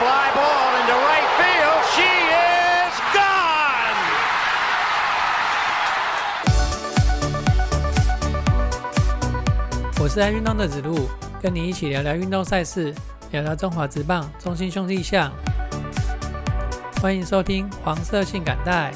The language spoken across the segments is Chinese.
fly ball into right field. She is gone. 我是爱运动的子路，跟你一起聊聊运动赛事，聊聊中华职棒中心兄弟象。欢迎收听黄色性感带。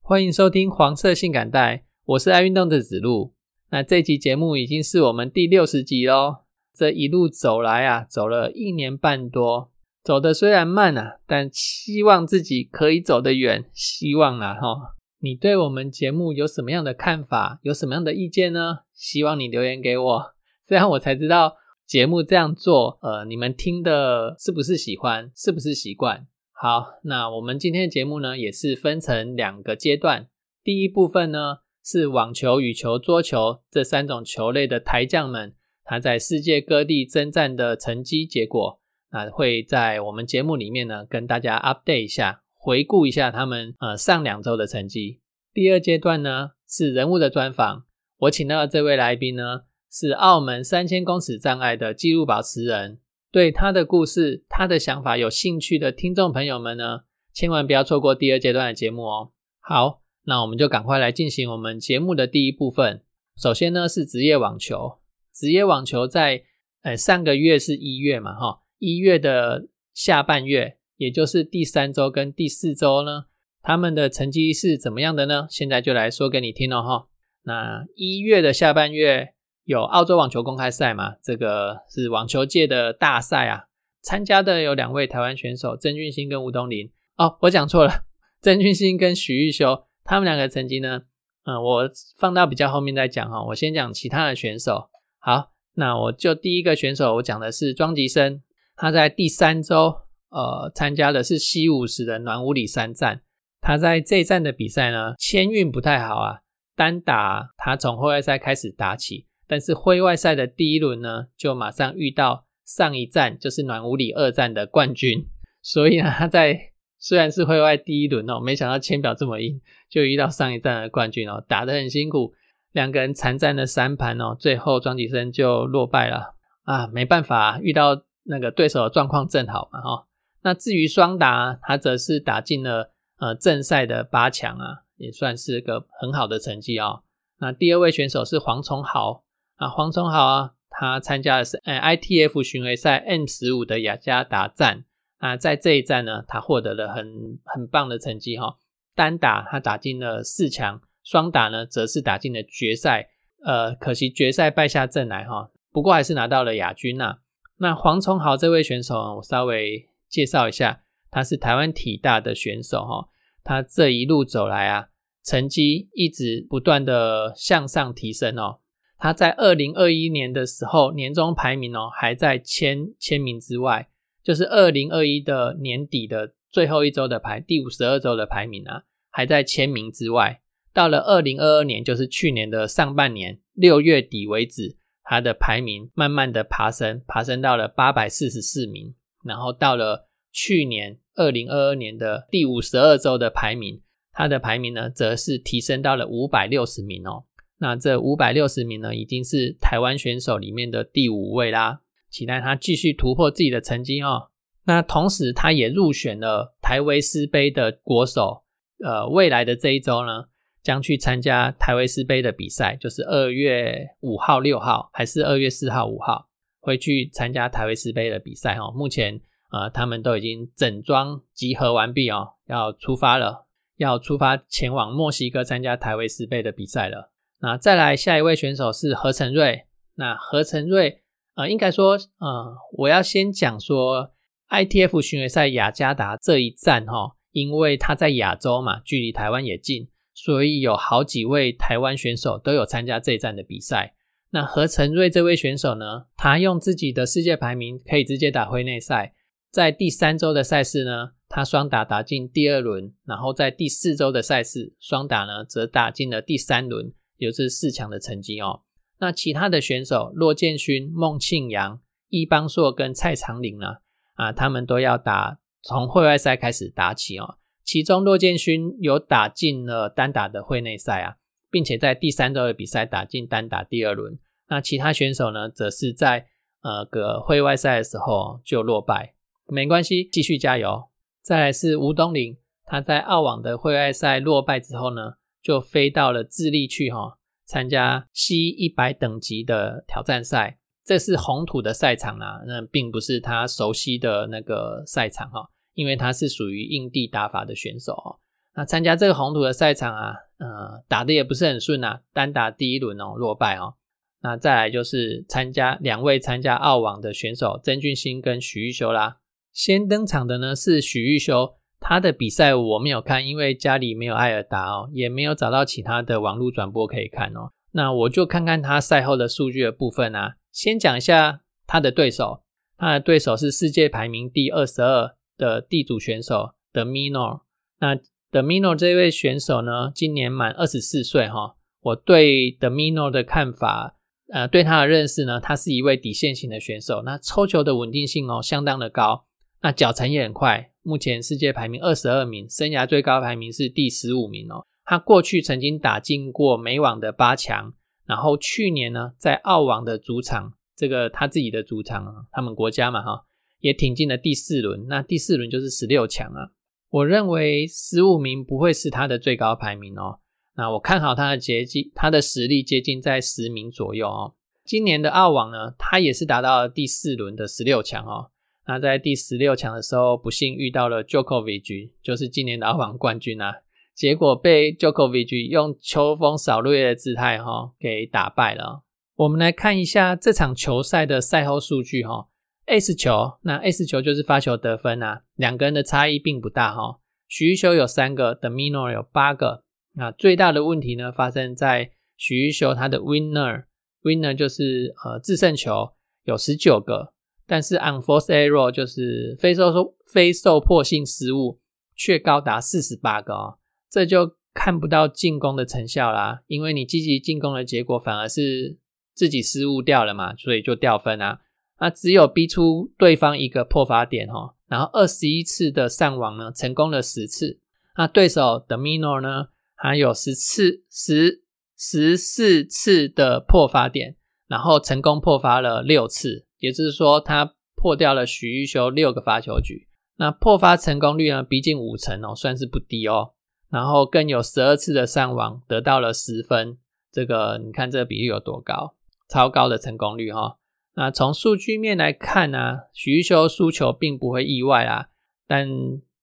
欢迎收听黄色性感带，我是爱运动的子路。那这集节目已经是我们第六十集喽。这一路走来啊，走了一年半多，走的虽然慢啊，但希望自己可以走得远，希望啊哈。你对我们节目有什么样的看法？有什么样的意见呢？希望你留言给我，这样我才知道节目这样做，呃，你们听的是不是喜欢，是不是习惯？好，那我们今天的节目呢，也是分成两个阶段。第一部分呢，是网球、羽球、桌球这三种球类的台将们，他在世界各地征战的成绩结果，那会在我们节目里面呢，跟大家 update 一下，回顾一下他们呃上两周的成绩。第二阶段呢，是人物的专访。我请到的这位来宾呢，是澳门三千公尺障碍的纪录保持人。对他的故事、他的想法有兴趣的听众朋友们呢，千万不要错过第二阶段的节目哦。好，那我们就赶快来进行我们节目的第一部分。首先呢是职业网球，职业网球在呃上个月是一月嘛，哈，一月的下半月，也就是第三周跟第四周呢，他们的成绩是怎么样的呢？现在就来说给你听了哈。那一月的下半月。有澳洲网球公开赛嘛？这个是网球界的大赛啊。参加的有两位台湾选手，郑俊兴跟吴东林。哦，我讲错了，郑俊兴跟许玉修，他们两个成绩呢？嗯，我放到比较后面再讲哈。我先讲其他的选手。好，那我就第一个选手，我讲的是庄吉生。他在第三周，呃，参加的是 C 五十的暖武里三战。他在这一站的比赛呢，签运不太好啊。单打他从后外赛开始打起。但是会外赛的第一轮呢，就马上遇到上一站就是暖武里二战的冠军，所以呢，他在虽然是会外第一轮哦，没想到签表这么硬，就遇到上一站的冠军哦，打得很辛苦，两个人残战了三盘哦，最后庄吉生就落败了啊，没办法，遇到那个对手的状况正好嘛哈。那至于双打，他则是打进了呃正赛的八强啊，也算是个很好的成绩哦。那第二位选手是黄崇豪。啊，黄崇豪啊，他参加的是呃 ITF 巡回赛 M 十五的雅加达站啊，在这一站呢，他获得了很很棒的成绩哈。单打他打进了四强，双打呢则是打进了决赛。呃，可惜决赛败下阵来哈，不过还是拿到了亚军呐。那黄崇豪这位选手，我稍微介绍一下，他是台湾体大的选手哈，他这一路走来啊，成绩一直不断的向上提升哦。他在二零二一年的时候，年终排名哦还在千千名之外，就是二零二一的年底的最后一周的排第五十二周的排名啊，还在千名之外。到了二零二二年，就是去年的上半年六月底为止，他的排名慢慢的爬升，爬升到了八百四十四名。然后到了去年二零二二年的第五十二周的排名，他的排名呢，则是提升到了五百六十名哦。那这五百六十名呢，已经是台湾选手里面的第五位啦。期待他继续突破自己的成绩哦。那同时，他也入选了台维斯杯的国手。呃，未来的这一周呢，将去参加台维斯杯的比赛，就是二月五号、六号，还是二月四号、五号，会去参加台维斯杯的比赛哦。目前，呃，他们都已经整装集合完毕哦，要出发了，要出发前往墨西哥参加台维斯杯的比赛了。那再来下一位选手是何成瑞。那何成瑞，呃，应该说，呃，我要先讲说 ITF 巡回赛雅加达这一站哈，因为他在亚洲嘛，距离台湾也近，所以有好几位台湾选手都有参加这一站的比赛。那何成瑞这位选手呢，他用自己的世界排名可以直接打会内赛，在第三周的赛事呢，他双打打进第二轮，然后在第四周的赛事双打呢，则打进了第三轮。就是四强的成绩哦。那其他的选手，骆建勋、孟庆阳、易邦硕跟蔡长林呢？啊他们都要打从会外赛开始打起哦。其中骆建勋有打进了单打的会内赛啊，并且在第三周的比赛打进单打第二轮。那其他选手呢，则是在呃个会外赛的时候就落败，没关系，继续加油。再来是吴东林，他在澳网的会外赛落败之后呢，就飞到了智利去哈，参加 C 一百等级的挑战赛。这是红土的赛场啊，那并不是他熟悉的那个赛场哈，因为他是属于硬地打法的选手哦。那参加这个红土的赛场啊，呃，打的也不是很顺啊，单打第一轮哦落败哦。那再来就是参加两位参加澳网的选手曾俊欣跟许玉修啦。先登场的呢是许玉修，他的比赛我没有看，因为家里没有艾尔达哦，也没有找到其他的网络转播可以看哦。那我就看看他赛后的数据的部分啊。先讲一下他的对手，他的对手是世界排名第二十二的地主选手的 Mino。那的 Mino 这位选手呢，今年满二十四岁哈。我对的 Mino 的看法，呃，对他的认识呢，他是一位底线型的选手。那抽球的稳定性哦，相当的高。那脚程也很快，目前世界排名二十二名，生涯最高排名是第十五名哦。他过去曾经打进过美网的八强。然后去年呢，在澳网的主场，这个他自己的主场啊，他们国家嘛哈，也挺进了第四轮。那第四轮就是十六强啊。我认为十五名不会是他的最高排名哦。那我看好他的接近，他的实力接近在十名左右哦。今年的澳网呢，他也是达到了第四轮的十六强哦。那在第十六强的时候，不幸遇到了 Jokovic，就是今年的澳网冠军啊。结果被 Jokovic 用秋风扫落叶的姿态哈给打败了。我们来看一下这场球赛的赛后数据哈。S 球，那 S 球就是发球得分啊，两个人的差异并不大哈。许玉修有三个 d e m i n o r 有八个。那最大的问题呢，发生在许玉修他的 Winner，Winner 就是呃制胜球有十九个，但是 Unforced Error 就是非受非受迫性失误却高达四十八个哦。这就看不到进攻的成效啦，因为你积极进攻的结果反而是自己失误掉了嘛，所以就掉分啊。那只有逼出对方一个破发点哈，然后二十一次的上网呢，成功了十次。那对手的 Mino 呢，还有十次十十四次的破发点，然后成功破发了六次，也就是说他破掉了许玉修六个发球局。那破发成功率呢，逼近五成哦，算是不低哦。然后更有十二次的上网，得到了十分。这个你看这个比例有多高？超高的成功率哈。那从数据面来看呢，许玉修输球并不会意外啊。但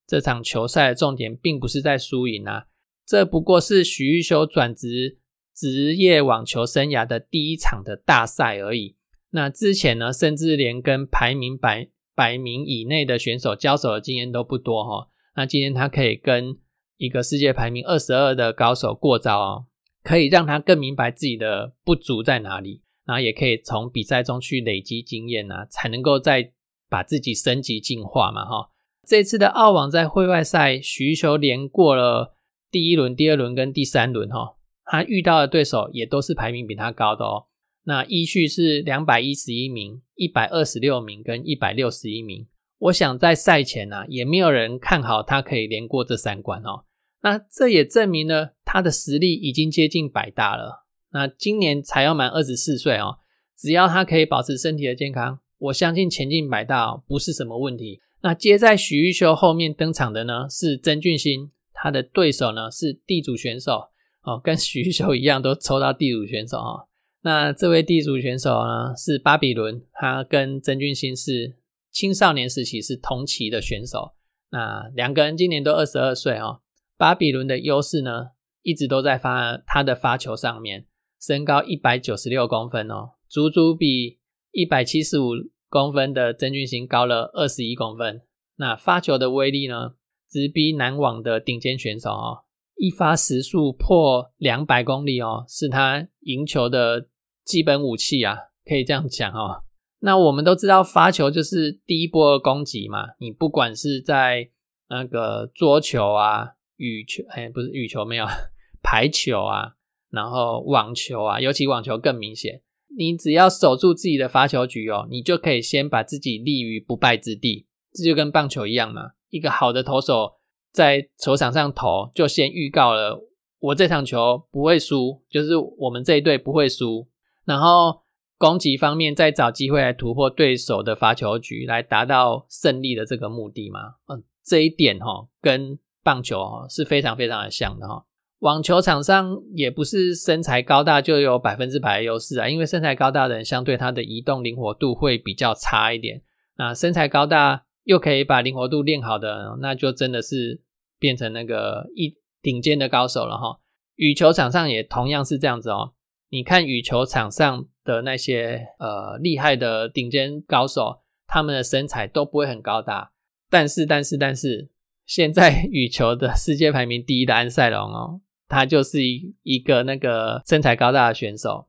这场球赛的重点并不是在输赢啊，这不过是许玉修转职职业网球生涯的第一场的大赛而已。那之前呢，甚至连跟排名百百名以内的选手交手的经验都不多哈。那今天他可以跟一个世界排名二十二的高手过招哦，可以让他更明白自己的不足在哪里，然后也可以从比赛中去累积经验啊，才能够再把自己升级进化嘛哈。这次的澳网在会外赛，徐球连过了第一轮、第二轮跟第三轮哈，他遇到的对手也都是排名比他高的哦。那依序是两百一十一名、一百二十六名跟一百六十一名。我想在赛前呢，也没有人看好他可以连过这三关哦。那这也证明了他的实力已经接近百大了。那今年才要满二十四岁哦，只要他可以保持身体的健康，我相信前进百大不是什么问题。那接在许玉修后面登场的呢是曾俊欣，他的对手呢是地主选手哦，跟许玉修一样都抽到地主选手哦。那这位地主选手呢是巴比伦，他跟曾俊欣是青少年时期是同期的选手。那两个人今年都二十二岁哦。巴比伦的优势呢，一直都在发他的发球上面，身高一百九十六公分哦，足足比一百七十五公分的曾俊欣高了二十一公分。那发球的威力呢，直逼男网的顶尖选手哦，一发时速破两百公里哦，是他赢球的基本武器啊，可以这样讲哦。那我们都知道发球就是第一波攻击嘛，你不管是在那个桌球啊。羽球哎，不是羽球，没有 排球啊，然后网球啊，尤其网球更明显。你只要守住自己的发球局哦，你就可以先把自己立于不败之地。这就跟棒球一样嘛，一个好的投手在球场上投，就先预告了我这场球不会输，就是我们这一队不会输。然后攻击方面再找机会来突破对手的罚球局，来达到胜利的这个目的嘛。嗯，这一点哈，跟棒球哦是非常非常的像的哈。网球场上也不是身材高大就有百分之百的优势啊，因为身材高大的人相对他的移动灵活度会比较差一点。那身材高大又可以把灵活度练好的，那就真的是变成那个一顶尖的高手了哈。羽球场上也同样是这样子哦。你看羽球场上的那些呃厉害的顶尖高手，他们的身材都不会很高大，但是但是但是，现在羽球的世界排名第一的安塞龙哦。他就是一一个那个身材高大的选手，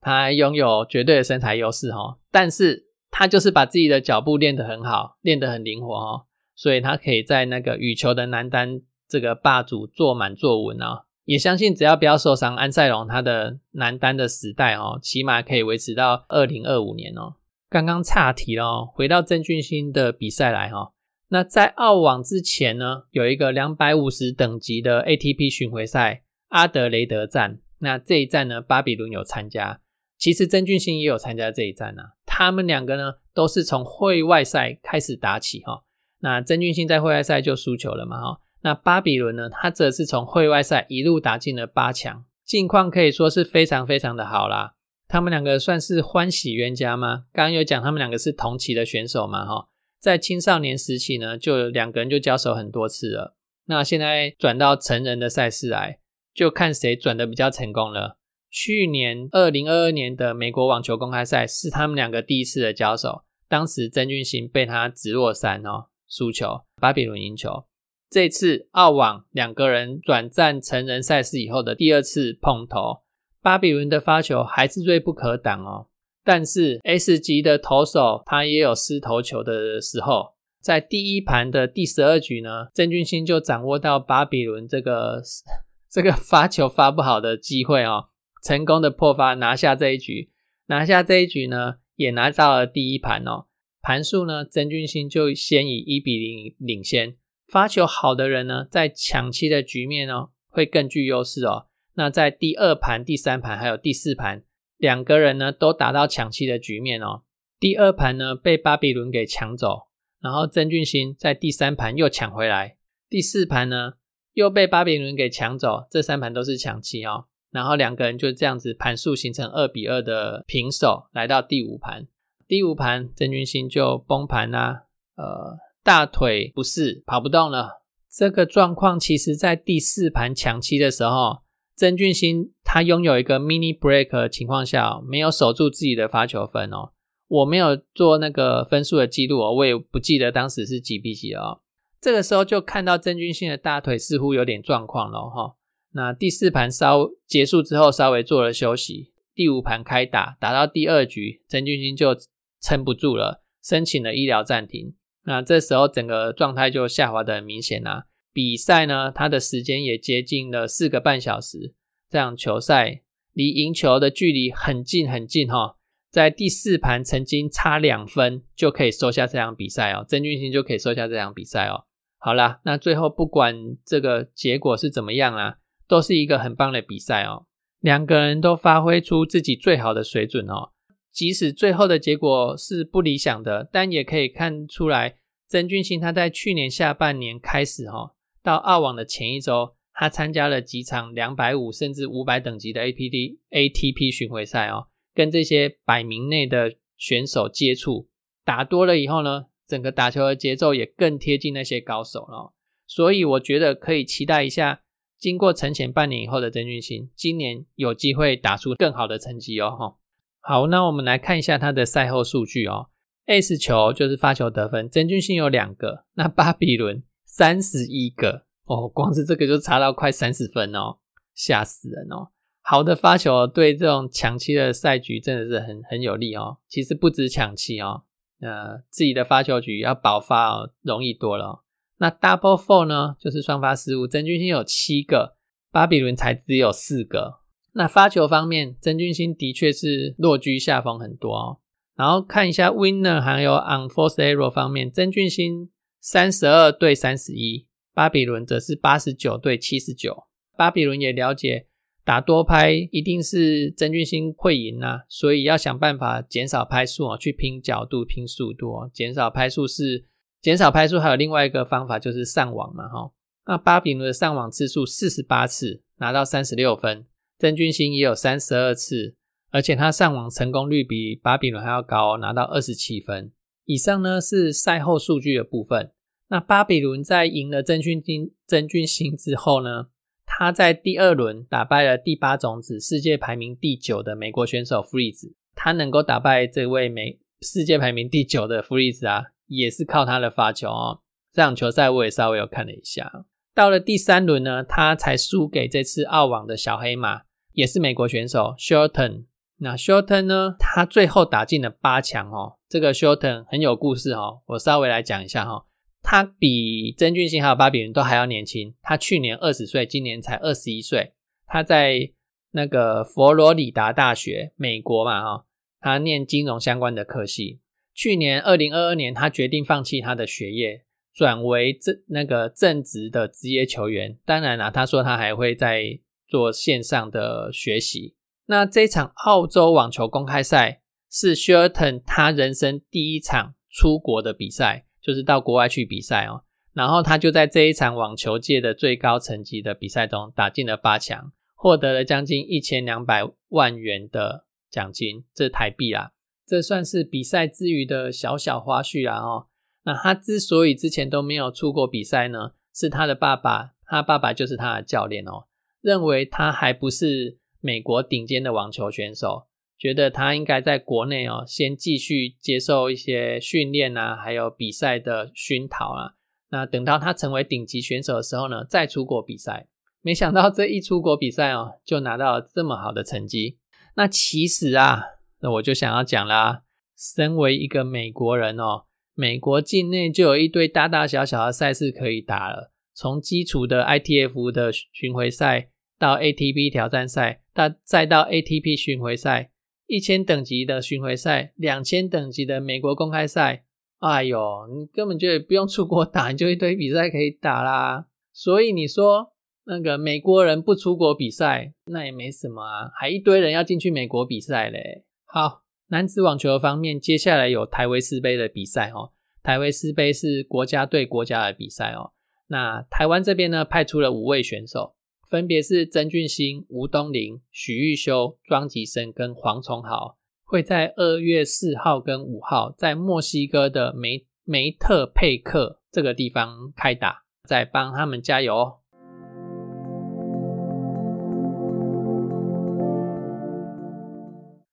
他拥有绝对的身材优势哦，但是他就是把自己的脚步练得很好，练得很灵活哦，所以他可以在那个羽球的男单这个霸主坐满坐稳哦，也相信只要不要受伤，安塞龙他的男单的时代哦，起码可以维持到二零二五年哦。刚刚岔题了，回到郑俊兴的比赛来哈。那在澳网之前呢，有一个两百五十等级的 ATP 巡回赛阿德雷德站。那这一站呢，巴比伦有参加，其实曾俊欣也有参加这一站啊。他们两个呢，都是从会外赛开始打起哈。那曾俊欣在会外赛就输球了嘛哈。那巴比伦呢，他则是从会外赛一路打进了八强，近况可以说是非常非常的好啦。他们两个算是欢喜冤家吗？刚刚有讲他们两个是同期的选手嘛哈。在青少年时期呢，就两个人就交手很多次了。那现在转到成人的赛事来，就看谁转的比较成功了。去年二零二二年的美国网球公开赛是他们两个第一次的交手，当时曾俊欣被他直落三哦输球，巴比伦赢球。这次澳网两个人转战成人赛事以后的第二次碰头，巴比伦的发球还是锐不可挡哦。但是 S 级的投手他也有失投球的时候，在第一盘的第十二局呢，郑俊兴就掌握到巴比伦这个 这个发球发不好的机会哦，成功的破发拿下这一局，拿下这一局呢，也拿到了第一盘哦。盘数呢，郑俊兴就先以一比零领先。发球好的人呢，在抢七的局面呢，会更具优势哦。那在第二盘、第三盘还有第四盘。两个人呢都打到抢七的局面哦。第二盘呢被巴比伦给抢走，然后曾俊欣在第三盘又抢回来，第四盘呢又被巴比伦给抢走，这三盘都是抢七哦。然后两个人就这样子盘数形成二比二的平手，来到第五盘，第五盘曾俊欣就崩盘啦，呃，大腿不适跑不动了。这个状况其实在第四盘抢七的时候。曾俊欣他拥有一个 mini break 情况下，没有守住自己的发球分哦。我没有做那个分数的记录，我也不记得当时是几比几哦。这个时候就看到曾俊欣的大腿似乎有点状况了哈。那第四盘稍结束之后，稍微做了休息。第五盘开打，打到第二局，曾俊欣就撑不住了，申请了医疗暂停。那这时候整个状态就下滑的很明显啊。比赛呢，它的时间也接近了四个半小时。这场球赛离赢球的距离很近很近哈，在第四盘曾经差两分就可以收下这场比赛哦，曾俊欣就可以收下这场比赛哦。好啦，那最后不管这个结果是怎么样啊，都是一个很棒的比赛哦。两个人都发挥出自己最好的水准哦，即使最后的结果是不理想的，但也可以看出来曾俊欣他在去年下半年开始哈。到澳网的前一周，他参加了几场两百五甚至五百等级的 APD ATP 巡回赛哦，跟这些百名内的选手接触，打多了以后呢，整个打球的节奏也更贴近那些高手了。所以我觉得可以期待一下，经过沉潜半年以后的曾俊欣，今年有机会打出更好的成绩哦。哈，好，那我们来看一下他的赛后数据哦。S 球就是发球得分，曾俊欣有两个，那巴比伦。三十一个哦，光是这个就差到快三十分哦，吓死人哦！好的发球对这种抢七的赛局真的是很很有利哦。其实不止抢七哦，呃，自己的发球局要爆发哦，容易多了。那 double four 呢，就是双发失误，曾俊欣有七个，巴比伦才只有四个。那发球方面，曾俊欣的确是落居下风很多哦。然后看一下 winner 还有 unforced error 方面，曾俊欣。三十二对三十一，巴比伦则是八十九对七十九。巴比伦也了解打多拍一定是真俊星会赢啊，所以要想办法减少拍数哦，去拼角度、拼速度哦。减少拍数是减少拍数，还有另外一个方法就是上网嘛，哈。那巴比伦的上网次数四十八次，拿到三十六分，真俊星也有三十二次，而且他上网成功率比巴比伦还要高，拿到二十七分。以上呢是赛后数据的部分。那巴比伦在赢了真菌金真菌星之后呢，他在第二轮打败了第八种子、世界排名第九的美国选手弗里兹。他能够打败这位美世界排名第九的弗里兹啊，也是靠他的发球哦。这场球赛我也稍微有看了一下。到了第三轮呢，他才输给这次澳网的小黑马，也是美国选手 Shorten。那 Shorten 呢，他最后打进了八强哦。这个 Shorten 很有故事哦，我稍微来讲一下哈。他比曾俊欣还有巴比伦都还要年轻。他去年二十岁，今年才二十一岁。他在那个佛罗里达大学，美国嘛，哈，他念金融相关的科系。去年二零二二年，他决定放弃他的学业，转为正那个正职的职业球员。当然了，他说他还会在做线上的学习。那这场澳洲网球公开赛是 Shorten 他人生第一场出国的比赛。就是到国外去比赛哦，然后他就在这一场网球界的最高层级的比赛中打进了八强，获得了将近一千两百万元的奖金，这台币啊，这算是比赛之余的小小花絮啊哦。那他之所以之前都没有出国比赛呢，是他的爸爸，他爸爸就是他的教练哦，认为他还不是美国顶尖的网球选手。觉得他应该在国内哦，先继续接受一些训练啊，还有比赛的熏陶啊。那等到他成为顶级选手的时候呢，再出国比赛。没想到这一出国比赛哦，就拿到了这么好的成绩。那其实啊，那我就想要讲啦，身为一个美国人哦，美国境内就有一堆大大小小的赛事可以打了，从基础的 ITF 的巡回赛，到 ATP 挑战赛，到再到 ATP 巡回赛。一千等级的巡回赛，两千等级的美国公开赛，哎呦，你根本就不用出国打，你就一堆比赛可以打啦。所以你说那个美国人不出国比赛，那也没什么啊，还一堆人要进去美国比赛嘞。好，男子网球方面，接下来有台维斯杯的比赛哦。台维斯杯是国家对国家的比赛哦。那台湾这边呢，派出了五位选手。分别是曾俊欣、吴东林、许玉修、庄吉生跟黄崇豪，会在二月四号跟五号在墨西哥的梅梅特佩克这个地方开打，再帮他们加油哦。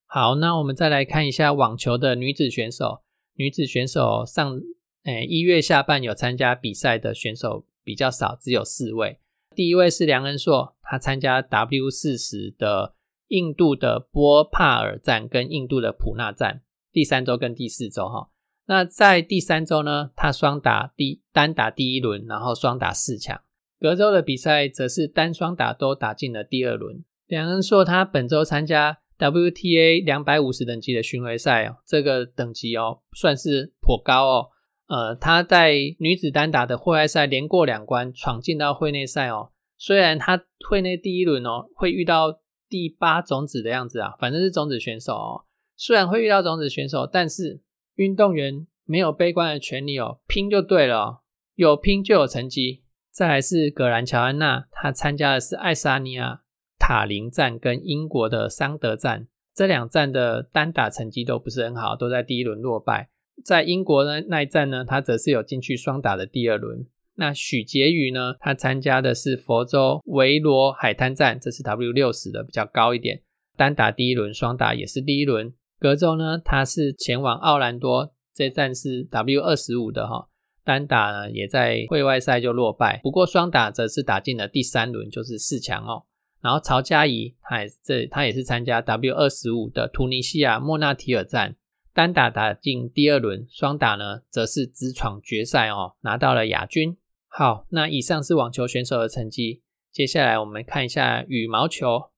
好，那我们再来看一下网球的女子选手。女子选手上，诶，一月下半有参加比赛的选手比较少，只有四位。第一位是梁恩硕，他参加 W 四十的印度的波帕尔站跟印度的普纳站，第三周跟第四周哈。那在第三周呢，他双打第单打第一轮，然后双打四强。隔周的比赛则是单双打都打进了第二轮。梁恩硕他本周参加 WTA 两百五十等级的巡回赛哦，这个等级哦算是颇高哦。呃，他在女子单打的户外赛连过两关，闯进到会内赛哦。虽然他会内第一轮哦会遇到第八种子的样子啊，反正是种子选手哦。虽然会遇到种子选手，但是运动员没有悲观的权利哦，拼就对了，有拼就有成绩。再来是葛兰乔安娜，她参加的是爱沙尼亚塔林站跟英国的桑德站，这两站的单打成绩都不是很好，都在第一轮落败。在英国的那一站呢，他则是有进去双打的第二轮。那许婕妤呢，他参加的是佛州维罗海滩站，这是 W 六十的比较高一点，单打第一轮，双打也是第一轮。隔周呢，他是前往奥兰多，这站是 W 二十五的哈，单打呢也在会外赛就落败，不过双打则是打进了第三轮，就是四强哦。然后曹佳怡，他也这他也是参加 W 二十五的突尼西亚莫纳提尔站。单打打进第二轮，双打呢则是直闯决赛哦，拿到了亚军。好，那以上是网球选手的成绩，接下来我们看一下羽毛球。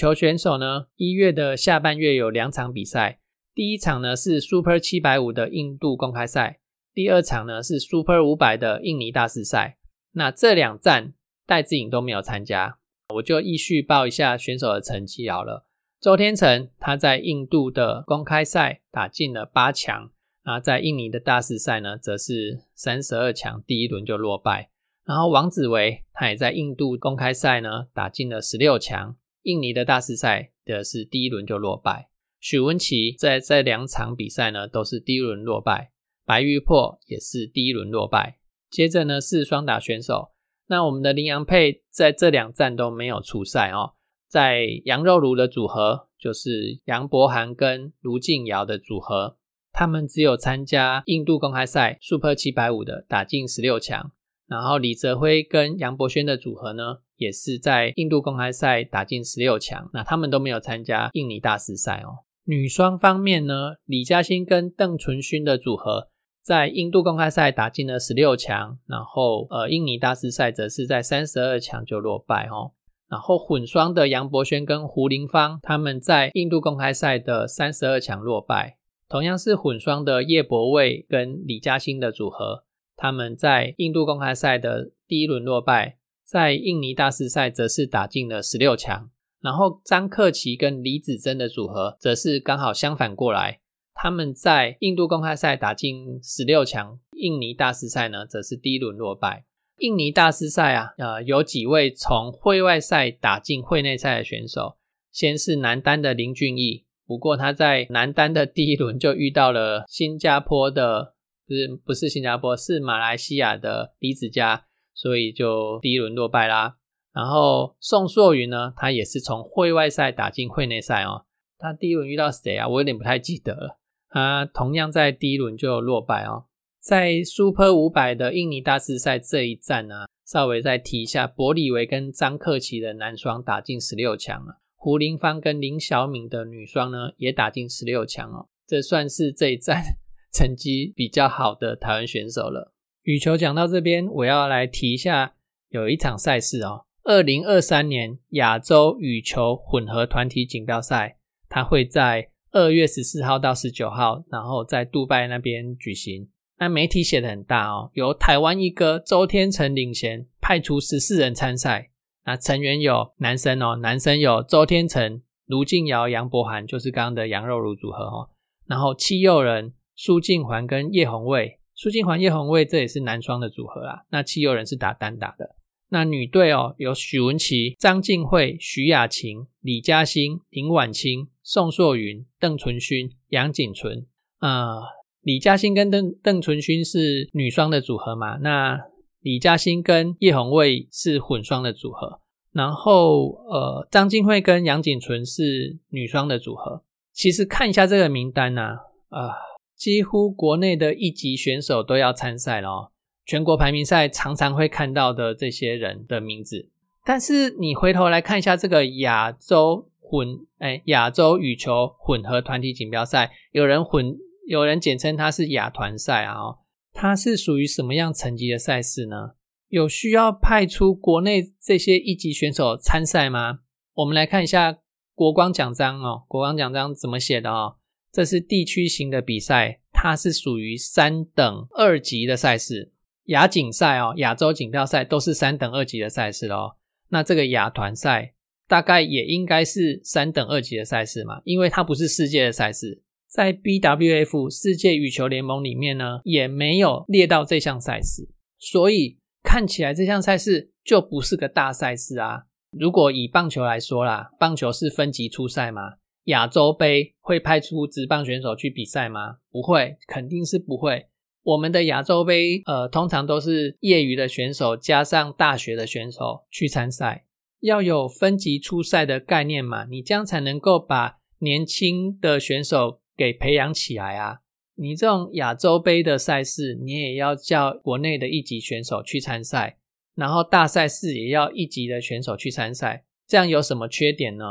球选手呢，一月的下半月有两场比赛，第一场呢是 Super 七百五的印度公开赛，第二场呢是 Super 五百的印尼大师赛。那这两站戴志颖都没有参加，我就依序报一下选手的成绩好了。周天成他在印度的公开赛打进了八强，那在印尼的大师赛呢，则是三十二强，第一轮就落败。然后王子维他也在印度公开赛呢打进了十六强。印尼的大师赛的是第一轮就落败，许文琪在这两场比赛呢都是第一轮落败，白玉珀也是第一轮落败。接着呢是双打选手，那我们的林洋佩在这两站都没有出赛哦，在羊肉炉的组合就是杨博涵跟卢静瑶的组合，他们只有参加印度公开赛 Super 七百五的打进十六强，然后李泽辉跟杨博轩的组合呢？也是在印度公开赛打进十六强，那他们都没有参加印尼大师赛哦。女双方面呢，李嘉欣跟邓淳勋的组合在印度公开赛打进了十六强，然后呃，印尼大师赛则是在三十二强就落败哦。然后混双的杨博轩跟胡林芳他们在印度公开赛的三十二强落败，同样是混双的叶博卫跟李嘉欣的组合，他们在印度公开赛的第一轮落败。在印尼大师赛则是打进了十六强，然后张克奇跟李子珍的组合则是刚好相反过来，他们在印度公开赛打进十六强，印尼大师赛呢则是第一轮落败。印尼大师赛啊，呃，有几位从会外赛打进会内赛的选手，先是男单的林俊逸，不过他在男单的第一轮就遇到了新加坡的，不是不是新加坡，是马来西亚的李子嘉。所以就第一轮落败啦。然后宋硕云呢，他也是从会外赛打进会内赛哦。他第一轮遇到谁啊？我有点不太记得了。他同样在第一轮就落败哦。在 Super 五百的印尼大师赛这一站呢，稍微再提一下，博里维跟张克奇的男双打进十六强了。胡林芳跟林小敏的女双呢，也打进十六强哦。这算是这一站 成绩比较好的台湾选手了。羽球讲到这边，我要来提一下，有一场赛事哦，二零二三年亚洲羽球混合团体锦标赛，它会在二月十四号到十九号，然后在杜拜那边举行。那媒体写的很大哦，由台湾一哥周天成领衔，派出十四人参赛。那成员有男生哦，男生有周天成、卢静瑶、杨博涵，就是刚刚的羊肉炉组合哦。然后戚佑仁、苏静环跟叶红卫。苏金环、叶红卫这也是男双的组合啦。那七友人是打单打的。那女队哦，有许文琪、张静慧、徐雅琴、李嘉欣、林婉清、宋硕云、邓淳勋、杨景纯。啊，李嘉欣跟邓邓淳勋是女双的组合嘛？那李嘉欣跟叶红卫是混双的组合。然后呃，张静慧跟杨景纯是女双的组合。其实看一下这个名单呢，啊。几乎国内的一级选手都要参赛了哦，全国排名赛常常会看到的这些人的名字。但是你回头来看一下这个亚洲混哎亚洲羽球混合团体锦标赛，有人混有人简称它是亚团赛啊，它是属于什么样层级的赛事呢？有需要派出国内这些一级选手参赛吗？我们来看一下国光奖章哦，国光奖章怎么写的哦？这是地区型的比赛，它是属于三等二级的赛事。亚锦赛哦，亚洲锦标赛都是三等二级的赛事哦。那这个亚团赛大概也应该是三等二级的赛事嘛，因为它不是世界的赛事，在 BWF 世界羽球联盟里面呢，也没有列到这项赛事，所以看起来这项赛事就不是个大赛事啊。如果以棒球来说啦，棒球是分级出赛嘛。亚洲杯会派出职棒选手去比赛吗？不会，肯定是不会。我们的亚洲杯，呃，通常都是业余的选手加上大学的选手去参赛，要有分级出赛的概念嘛，你这样才能够把年轻的选手给培养起来啊。你这种亚洲杯的赛事，你也要叫国内的一级选手去参赛，然后大赛事也要一级的选手去参赛，这样有什么缺点呢？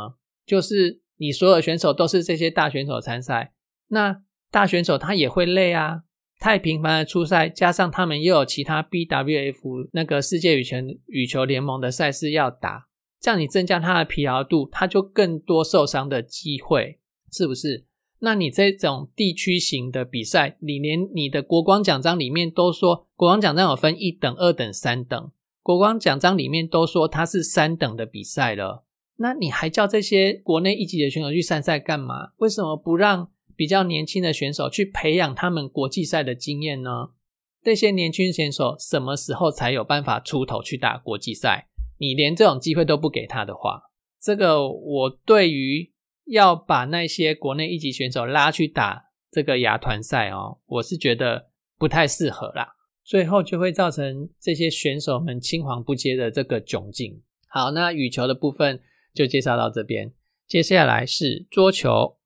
就是。你所有选手都是这些大选手参赛，那大选手他也会累啊，太频繁的出赛，加上他们又有其他 BWF 那个世界羽球羽球联盟的赛事要打，这样你增加他的疲劳度，他就更多受伤的机会，是不是？那你这种地区型的比赛，你连你的国光奖章里面都说，国光奖章有分一等、二等、三等，国光奖章里面都说它是三等的比赛了，那你还叫这些国内一级的选手去参赛干嘛？为什么不让比较年轻的选手去培养他们国际赛的经验呢？这些年轻选手什么时候才有办法出头去打国际赛？你连这种机会都不给他的话，这个我对于。要把那些国内一级选手拉去打这个亚团赛哦，我是觉得不太适合啦。最后就会造成这些选手们青黄不接的这个窘境。好，那羽球的部分就介绍到这边，接下来是桌球。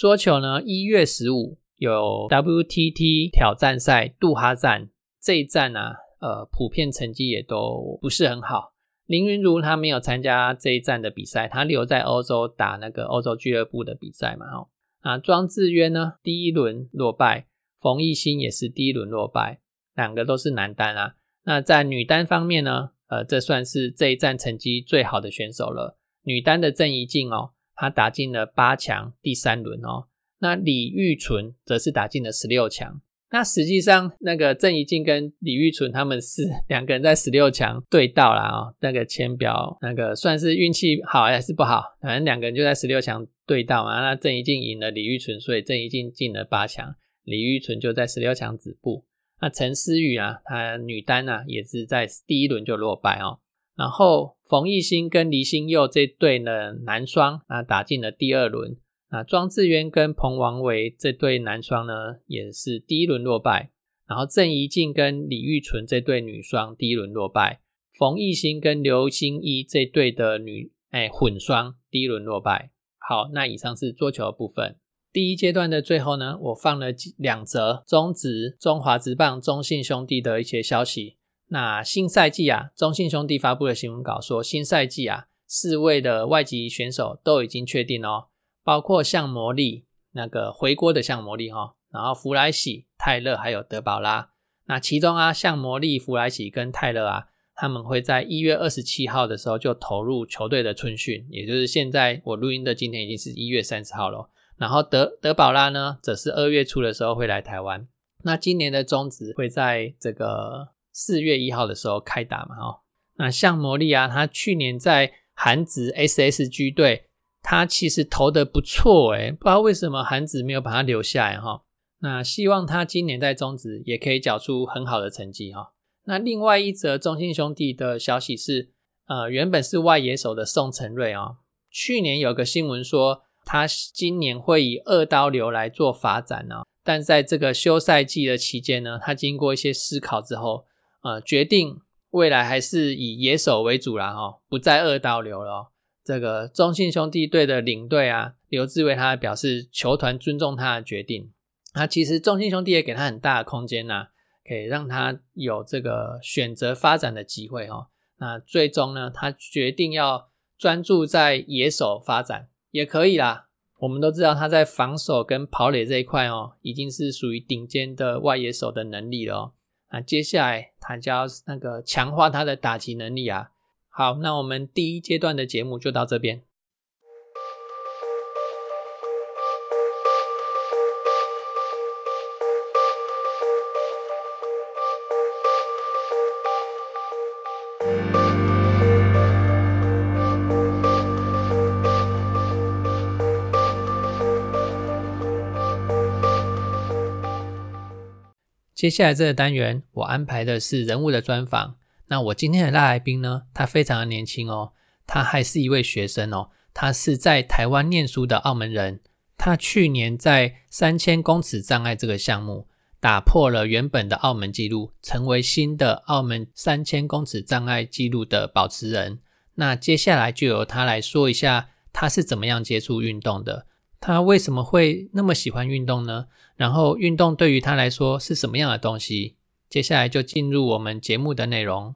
桌球呢？一月十五有 WTT 挑战赛杜哈站，这一站呢，呃，普遍成绩也都不是很好。林云如她没有参加这一站的比赛，她留在欧洲打那个欧洲俱乐部的比赛嘛。哦，啊，庄智渊呢，第一轮落败；冯艺兴也是第一轮落败，两个都是男单啊。那在女单方面呢，呃，这算是这一站成绩最好的选手了。女单的郑怡静哦。他打进了八强第三轮哦，那李玉纯则是打进了十六强。那实际上，那个郑怡静跟李玉纯他们是 两个人在十六强对到了啊。那个签表，那个算是运气好还是不好？反正两个人就在十六强对到嘛。那郑怡静赢了李玉纯，所以郑怡静进了八强，李玉纯就在十六强止步。那陈思雨啊，她女单啊也是在第一轮就落败哦。然后冯艺兴跟黎新佑这对呢男双啊打进了第二轮啊，庄智渊跟彭王维这对男双呢也是第一轮落败。然后郑怡静跟李玉纯这对女双第一轮落败，冯艺兴跟刘星一这对的女哎混双第一轮落败。好，那以上是桌球部分。第一阶段的最后呢，我放了两则中职中华职棒中信兄弟的一些消息。那新赛季啊，中信兄弟发布的新闻稿说，新赛季啊，四位的外籍选手都已经确定哦，包括像魔力那个回国的像魔力哈，然后弗莱喜、泰勒还有德保拉。那其中啊，像魔力、弗莱喜跟泰勒啊，他们会在一月二十七号的时候就投入球队的春训，也就是现在我录音的今天已经是一月三十号了。然后德德保拉呢，则是二月初的时候会来台湾。那今年的中职会在这个。四月一号的时候开打嘛，哦，那像魔力啊，他去年在韩职 SSG 队，他其实投的不错诶，不知道为什么韩职没有把他留下来哈。那希望他今年在中职也可以缴出很好的成绩哈。那另外一则中信兄弟的消息是，呃，原本是外野手的宋承瑞啊，去年有个新闻说他今年会以二刀流来做发展呢，但在这个休赛季的期间呢，他经过一些思考之后。呃，决定未来还是以野手为主啦，哈，不再二刀流了。这个中信兄弟队的领队啊，刘志伟他表示，球团尊重他的决定。那其实中信兄弟也给他很大的空间呐，可以让他有这个选择发展的机会哈。那最终呢，他决定要专注在野手发展，也可以啦。我们都知道他在防守跟跑垒这一块哦，已经是属于顶尖的外野手的能力了。那接下来他就要那个强化他的打击能力啊。好，那我们第一阶段的节目就到这边。接下来这个单元，我安排的是人物的专访。那我今天的大来宾呢，他非常的年轻哦，他还是一位学生哦，他是在台湾念书的澳门人。他去年在三千公尺障碍这个项目打破了原本的澳门纪录，成为新的澳门三千公尺障碍纪录的保持人。那接下来就由他来说一下他是怎么样接触运动的，他为什么会那么喜欢运动呢？然后运动对于他来说是什么样的东西？接下来就进入我们节目的内容。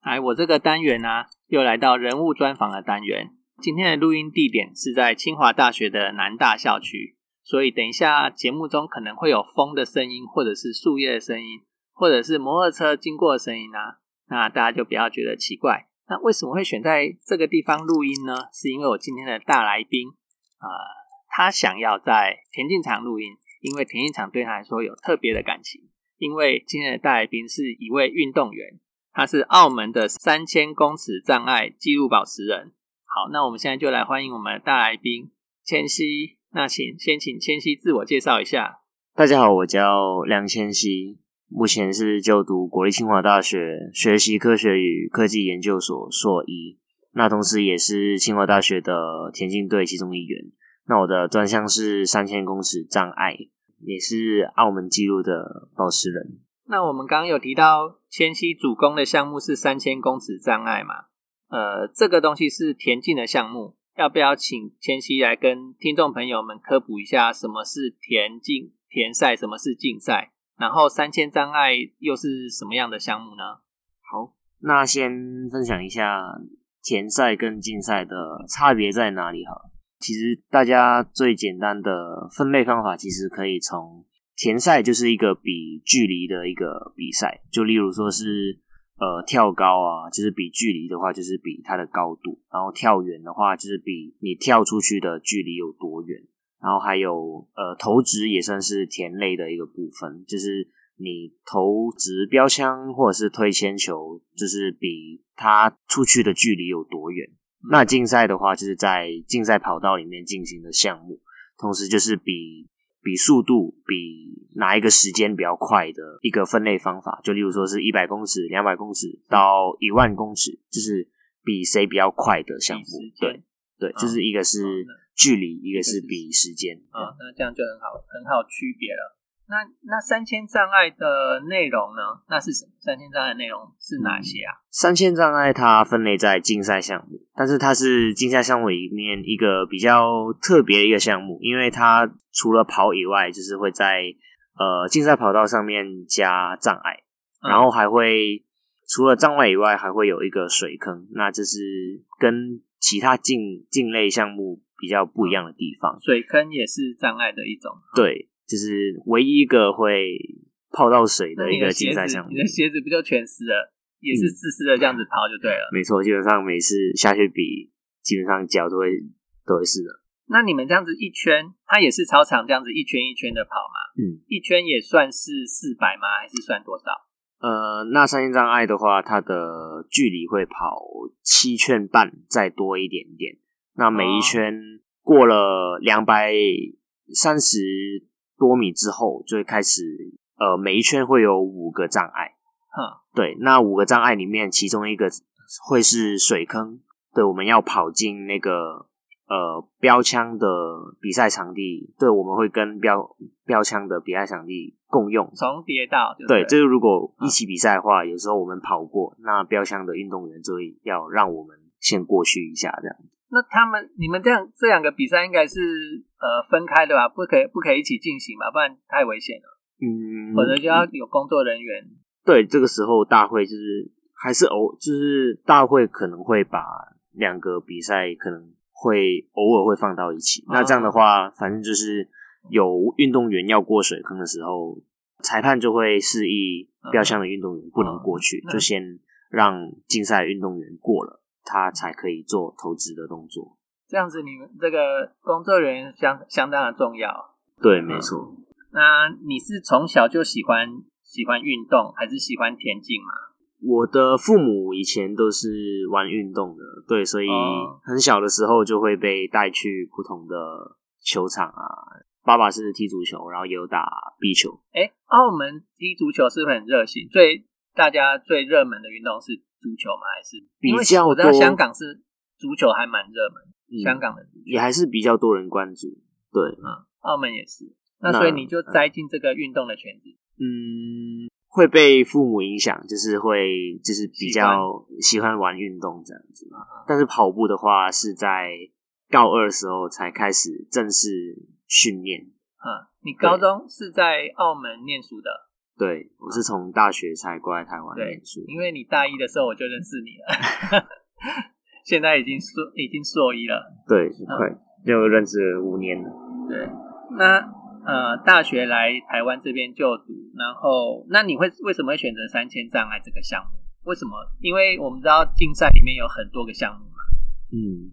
哎，我这个单元呢，又来到人物专访的单元。今天的录音地点是在清华大学的南大校区，所以等一下节目中可能会有风的声音，或者是树叶的声音，或者是摩托车经过的声音啊。那大家就不要觉得奇怪。那为什么会选在这个地方录音呢？是因为我今天的大来宾，呃，他想要在田径场录音，因为田径场对他来说有特别的感情。因为今天的大来宾是一位运动员，他是澳门的三千公尺障碍纪录保持人。好，那我们现在就来欢迎我们的大来宾千玺。那请先请千玺自我介绍一下。大家好，我叫梁千玺，目前是就读国立清华大学学习科学与科技研究所硕一，那同时也是清华大学的田径队其中一员。那我的专项是三千公尺障碍，也是澳门纪录的保持人。那我们刚刚有提到千玺主攻的项目是三千公尺障碍嘛？呃，这个东西是田径的项目，要不要请千玺来跟听众朋友们科普一下什么是田径田赛，什么是竞赛？然后三千障碍又是什么样的项目呢？好，那先分享一下田赛跟竞赛的差别在哪里哈。其实大家最简单的分类方法，其实可以从田赛就是一个比距离的一个比赛，就例如说是。呃，跳高啊，就是比距离的话，就是比它的高度；然后跳远的话，就是比你跳出去的距离有多远。然后还有呃，投掷也算是田类的一个部分，就是你投掷标枪或者是推铅球，就是比它出去的距离有多远。那竞赛的话，就是在竞赛跑道里面进行的项目，同时就是比。比速度，比哪一个时间比较快的一个分类方法，就例如说是一百公尺、两百公尺到一万公尺，就是比谁比较快的项目。对对，就是一个是距离，一个是比时间。啊，那这样就很好，很好区别了。那那三千障碍的内容呢？那是什么？三千障碍内容是哪些啊？三千障碍它分类在竞赛项目，但是它是竞赛项目里面一个比较特别的一个项目，因为它除了跑以外，就是会在呃竞赛跑道上面加障碍，然后还会除了障碍以外，还会有一个水坑，那这是跟其他竞竞类项目比较不一样的地方。水坑也是障碍的一种，对。就是唯一一个会泡到水的一个竞赛项目，你的鞋子不就全湿了？也是湿湿的这样子跑就对了。没错，基本上每次下去比，基本上脚都会都会湿的。那你们这样子一圈，它也是操场这样子一圈一圈的跑吗？嗯，一圈也算是四百吗？还是算多少？呃，那三千障碍的话，它的距离会跑七圈半，再多一点点。那每一圈过了两百三十。多米之后就会开始，呃，每一圈会有五个障碍，哈，对，那五个障碍里面，其中一个会是水坑，对，我们要跑进那个呃标枪的比赛场地，对，我们会跟标标枪的比赛场地共用。从跌到，对，就是如果一起比赛的话，有时候我们跑过，那标枪的运动员就会要让我们先过去一下，这样。那他们你们这样这两个比赛应该是呃分开的吧？不可以不可以一起进行嘛？不然太危险了。嗯，否则就要有工作人员。对，这个时候大会就是还是偶就是大会可能会把两个比赛可能会偶尔会放到一起。那这样的话，反正就是有运动员要过水坑的时候，裁判就会示意标枪的运动员不能过去，就先让竞赛运动员过了。他才可以做投资的动作，这样子你们这个工作人员相相当的重要。对，没错。那你是从小就喜欢喜欢运动，还是喜欢田径吗？我的父母以前都是玩运动的，对，所以很小的时候就会被带去不同的球场啊。爸爸是踢足球，然后也有打壁球。哎，澳门踢足球是不是很热心？最大家最热门的运动是？足球吗？还是比较我知道香港是足球还蛮热门，香港的也还是比较多人关注。对，嗯，澳门也是。那所以你就栽进这个运动的圈子。嗯，会被父母影响，就是会就是比较喜欢玩运动这样子。但是跑步的话，是在高二的时候才开始正式训练。嗯，你高中是在澳门念书的？对，我是从大学才过来台湾念书。因为你大一的时候我就认识你了，现在已经硕已经硕一了。对，快就认识了五年了。对，那呃，大学来台湾这边就读，然后那你会为什么会选择三千障碍这个项目？为什么？因为我们知道竞赛里面有很多个项目嘛。嗯，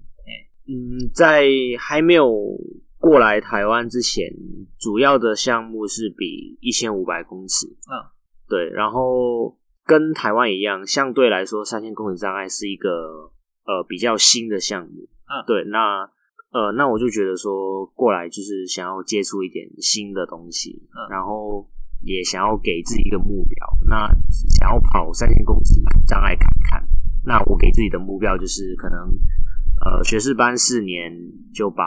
嗯，在还没有。过来台湾之前，主要的项目是比一千五百公尺。嗯，对，然后跟台湾一样，相对来说，三千公尺障碍是一个呃比较新的项目。嗯，对，那呃那我就觉得说过来就是想要接触一点新的东西，然后也想要给自己一个目标，那想要跑三千公尺障碍看看。那我给自己的目标就是可能呃学士班四年就把。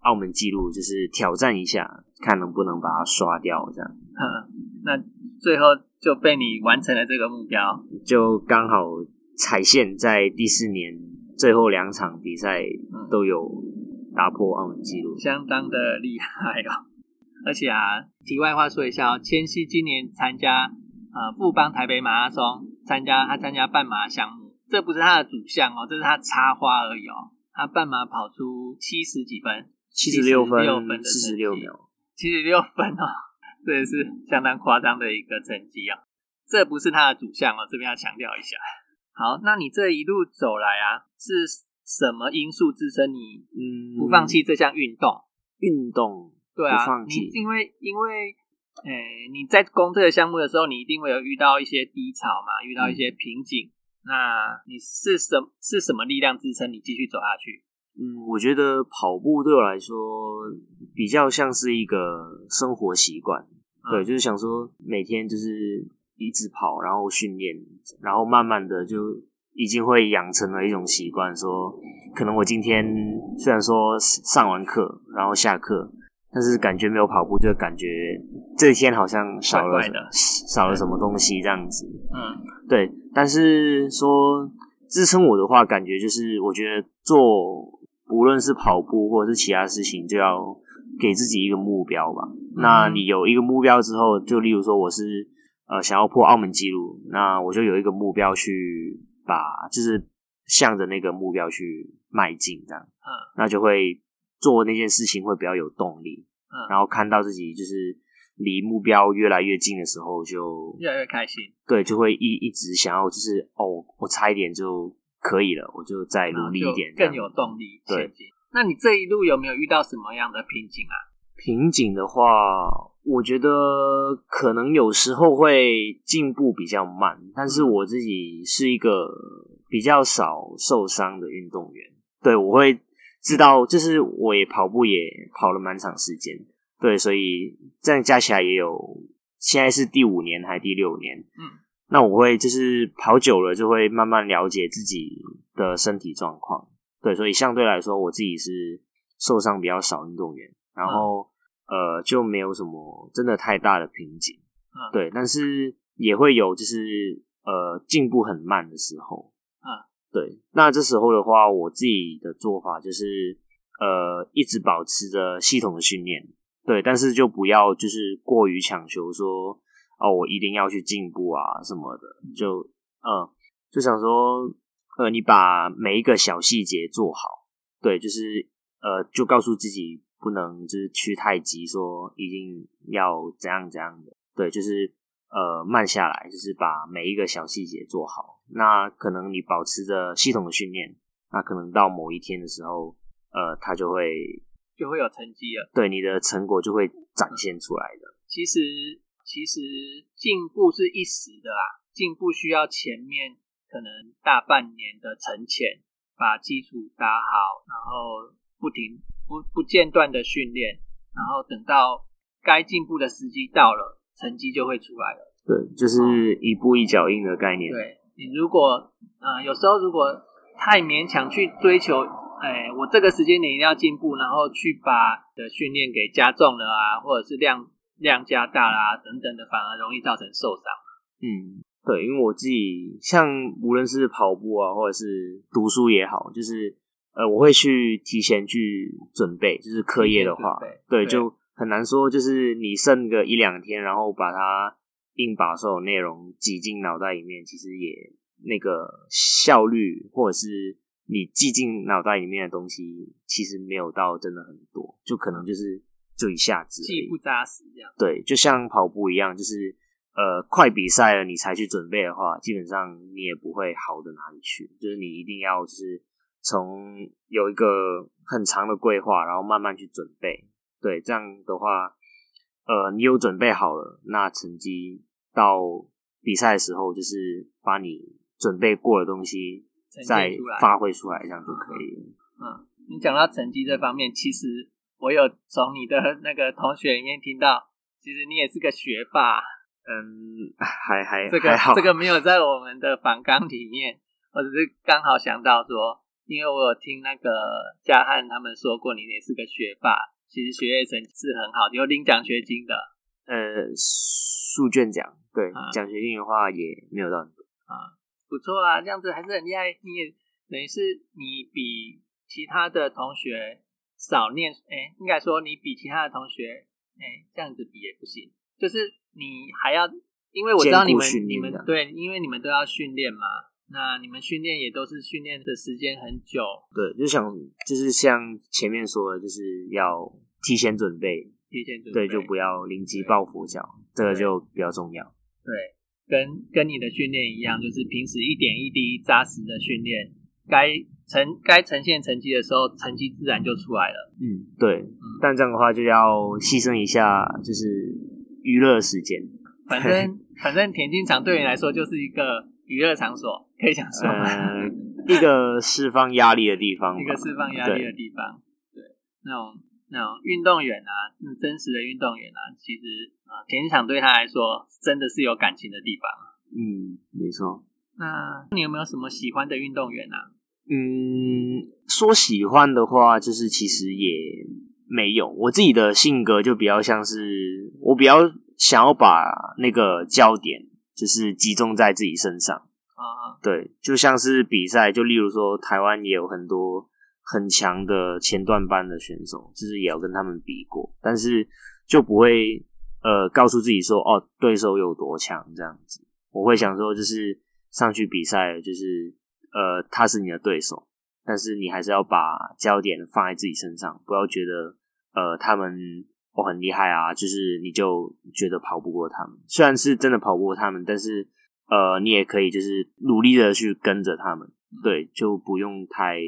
澳门记录就是挑战一下，看能不能把它刷掉，这样。那最后就被你完成了这个目标，就刚好踩线，在第四年最后两场比赛都有打破澳门记录，相当的厉害哦。而且啊，题外话说一下哦，千玺今年参加呃富邦台北马拉松，参加他参加半马项目，这不是他的主项哦，这是他插花而已哦。他半马跑出七十几分。七十六分，四十六秒，七十六分哦，这也是相当夸张的一个成绩啊！这不是他的主项哦，这边要强调一下。好，那你这一路走来啊，是什么因素支撑你嗯不放弃这项运动？运动对啊，你因为因为诶你在攻这个项目的时候，你一定会有遇到一些低潮嘛，遇到一些瓶颈。那你是什是什么力量支撑你继续走下去？嗯，我觉得跑步对我来说比较像是一个生活习惯，对，就是想说每天就是一直跑，然后训练，然后慢慢的就已经会养成了一种习惯。说可能我今天虽然说上完课，然后下课，但是感觉没有跑步，就感觉这一天好像少了少了什么东西这样子。嗯，对。但是说支撑我的话，感觉就是我觉得做。无论是跑步或者是其他事情，就要给自己一个目标吧。那你有一个目标之后，就例如说我是呃想要破澳门纪录，那我就有一个目标去把，就是向着那个目标去迈进，这样，嗯，那就会做那件事情会比较有动力，嗯，然后看到自己就是离目标越来越近的时候，就越来越开心，对，就会一一直想要就是哦，我差一点就。可以了，我就再努力一点，更有动力前进。那你这一路有没有遇到什么样的瓶颈啊？瓶颈的话，我觉得可能有时候会进步比较慢，但是我自己是一个比较少受伤的运动员，对我会知道，就是我也跑步也跑了蛮长时间，对，所以这样加起来也有，现在是第五年还是第六年？嗯。那我会就是跑久了，就会慢慢了解自己的身体状况，对，所以相对来说，我自己是受伤比较少运动员，然后呃就没有什么真的太大的瓶颈，对，但是也会有就是呃进步很慢的时候，对，那这时候的话，我自己的做法就是呃一直保持着系统的训练，对，但是就不要就是过于强求说。哦，我一定要去进步啊，什么的，就嗯，就想说，呃，你把每一个小细节做好，对，就是呃，就告诉自己不能就是去太急，说一定要怎样怎样的，对，就是呃，慢下来，就是把每一个小细节做好。那可能你保持着系统的训练，那可能到某一天的时候，呃，它就会就会有成绩了，对，你的成果就会展现出来的。其实。其实进步是一时的啦，进步需要前面可能大半年的沉潜，把基础打好，然后不停不不间断的训练，然后等到该进步的时机到了，成绩就会出来了。对，就是一步一脚印的概念。对你如果呃有时候如果太勉强去追求，哎，我这个时间点一定要进步，然后去把的训练给加重了啊，或者是量。量加大啦，等等的，反而容易造成受伤。嗯，对，因为我自己像无论是跑步啊，或者是读书也好，就是呃，我会去提前去准备，就是课业的话，对，就很难说，就是你剩个一两天，然后把它硬把所有内容挤进脑袋里面，其实也那个效率或者是。你记进脑袋里面的东西，其实没有到真的很多，就可能就是就一下子记不扎实这样。对，就像跑步一样，就是呃，快比赛了你才去准备的话，基本上你也不会好的哪里去。就是你一定要就是从有一个很长的规划，然后慢慢去准备。对，这样的话，呃，你有准备好了，那成绩到比赛的时候，就是把你准备过的东西。再发挥出来，这样就可以了。嗯，你讲到成绩这方面，其实我有从你的那个同学里面听到，其实你也是个学霸。嗯，还还这个这个没有在我们的访纲里面，我只是刚好想到说，因为我有听那个嘉汉他们说过，你也是个学霸，其实学业成绩是很好，有领奖学金的。呃，数卷奖，对，奖学金的话也没有到很多啊。不错啊，这样子还是很厉害。你也等于是你比其他的同学少念，哎，应该说你比其他的同学，哎，这样子比也不行。就是你还要，因为我知道你们你们对，因为你们都要训练嘛。那你们训练也都是训练的时间很久。对，就想就是像前面说的，就是要提前准备，提前准备，对，就不要临机抱佛脚，这个就比较重要。对。跟跟你的训练一样，就是平时一点一滴扎实的训练，该呈该呈现成绩的时候，成绩自然就出来了。嗯，对。但这样的话就要牺牲一下，就是娱乐时间。反正 反正田径场对你来说就是一个娱乐场所，可以讲说吗？一个释放压力的地方，一个释放压力的地方。对，那种。那种运动员啊，真实的运动员啊，其实啊，田径场对他来说真的是有感情的地方。嗯，没错。那你有没有什么喜欢的运动员啊？嗯，说喜欢的话，就是其实也没有。我自己的性格就比较像是，我比较想要把那个焦点就是集中在自己身上啊。对，就像是比赛，就例如说台湾也有很多。很强的前段班的选手，就是也要跟他们比过，但是就不会呃告诉自己说哦对手有多强这样子。我会想说，就是上去比赛，就是呃他是你的对手，但是你还是要把焦点放在自己身上，不要觉得呃他们我很厉害啊，就是你就觉得跑不过他们。虽然是真的跑不过他们，但是呃你也可以就是努力的去跟着他们，对，就不用太。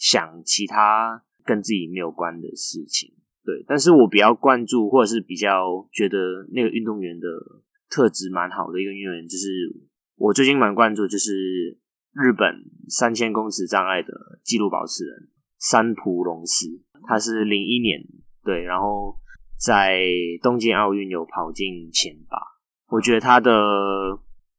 想其他跟自己没有关的事情，对，但是我比较关注或者是比较觉得那个运动员的特质蛮好的一个运动员，就是我最近蛮关注，就是日本三千公尺障碍的纪录保持人山浦龙司，他是零一年对，然后在东京奥运有跑进前八，我觉得他的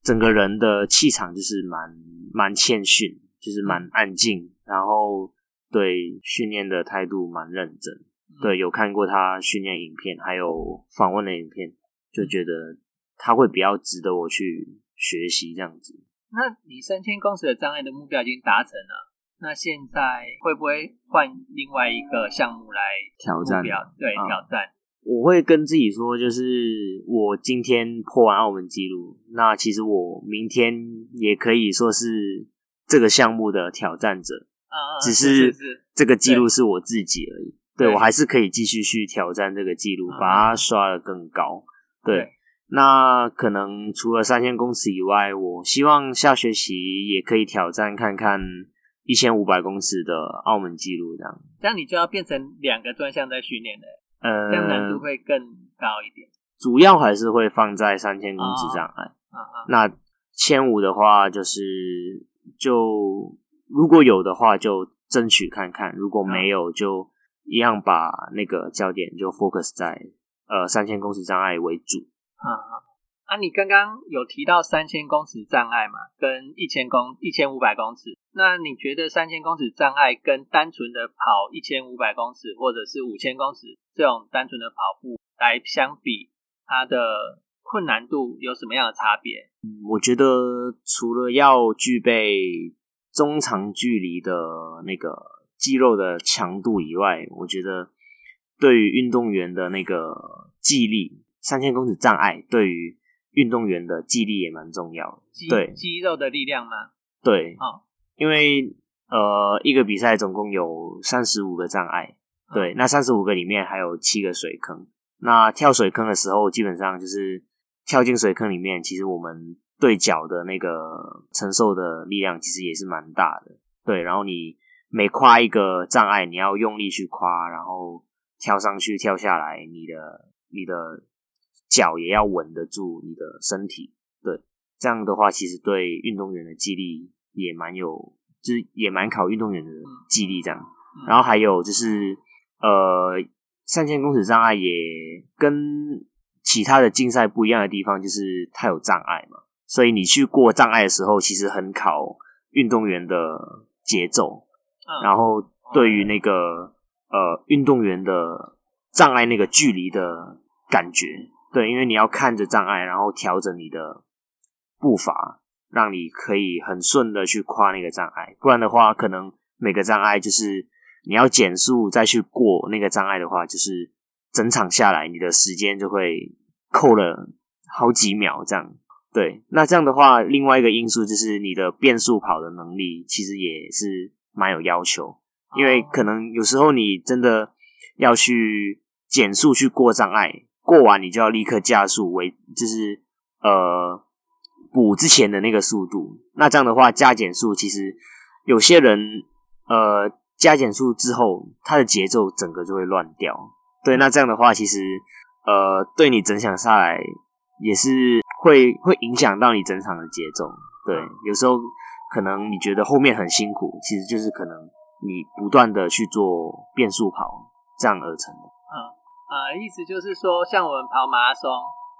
整个人的气场就是蛮蛮谦逊，就是蛮安静。然后对训练的态度蛮认真，对有看过他训练影片，还有访问的影片，就觉得他会比较值得我去学习这样子。那你三千公尺的障碍的目标已经达成了，那现在会不会换另外一个项目来挑战？对，挑战。我会跟自己说，就是我今天破完澳门纪录，那其实我明天也可以说是这个项目的挑战者。只是这个记录是我自己而已，对我还是可以继续去挑战这个记录，把它刷的更高。对，那可能除了三千公尺以外，我希望下学期也可以挑战看看一千五百公尺的澳门记录，这样。这样你就要变成两个专项在训练了，呃，这样难度会更高一点。主要还是会放在三千公尺障碍，那千五的话就是就。如果有的话，就争取看看；如果没有，就一样把那个焦点就 focus 在呃三千公尺障碍为主。啊啊！你刚刚有提到三千公尺障碍嘛，跟一千公一千五百公尺。那你觉得三千公尺障碍跟单纯的跑一千五百公尺或者是五千公尺这种单纯的跑步来相比，它的困难度有什么样的差别？我觉得除了要具备中长距离的那个肌肉的强度以外，我觉得对于运动员的那个记忆力，三千公尺障碍对于运动员的肌力也蛮重要的。肌对肌肉的力量吗？对，哦，因为呃，一个比赛总共有三十五个障碍，对，那三十五个里面还有七个水坑。那跳水坑的时候，基本上就是跳进水坑里面，其实我们对脚的那个承受的力量其实也是蛮大的。对，然后你每跨一个障碍，你要用力去跨，然后跳上去、跳下来，你的你的脚也要稳得住你的身体。对，这样的话，其实对运动员的肌力也蛮有，就是也蛮考运动员的肌力这样。嗯然后还有就是呃，三千公尺障碍也跟其他的竞赛不一样的地方，就是它有障碍嘛，所以你去过障碍的时候，其实很考运动员的节奏，嗯然后对于那个呃运动员的障碍那个距离的感觉，对，因为你要看着障碍，然后调整你的步伐，让你可以很顺的去跨那个障碍，不然的话，可能每个障碍就是你要减速再去过那个障碍的话，就是整场下来你的时间就会扣了好几秒这样。对，那这样的话，另外一个因素就是你的变速跑的能力，其实也是蛮有要求，因为可能有时候你真的要去减速去过障碍，过完你就要立刻加速为，就是呃补之前的那个速度。那这样的话，加减速其实有些人呃加减速之后，他的节奏整个就会乱掉。对，那这样的话，其实呃对你整场下来也是会会影响到你整场的节奏。对，有时候可能你觉得后面很辛苦，其实就是可能你不断的去做变速跑这样而成的。呃，意思就是说，像我们跑马拉松，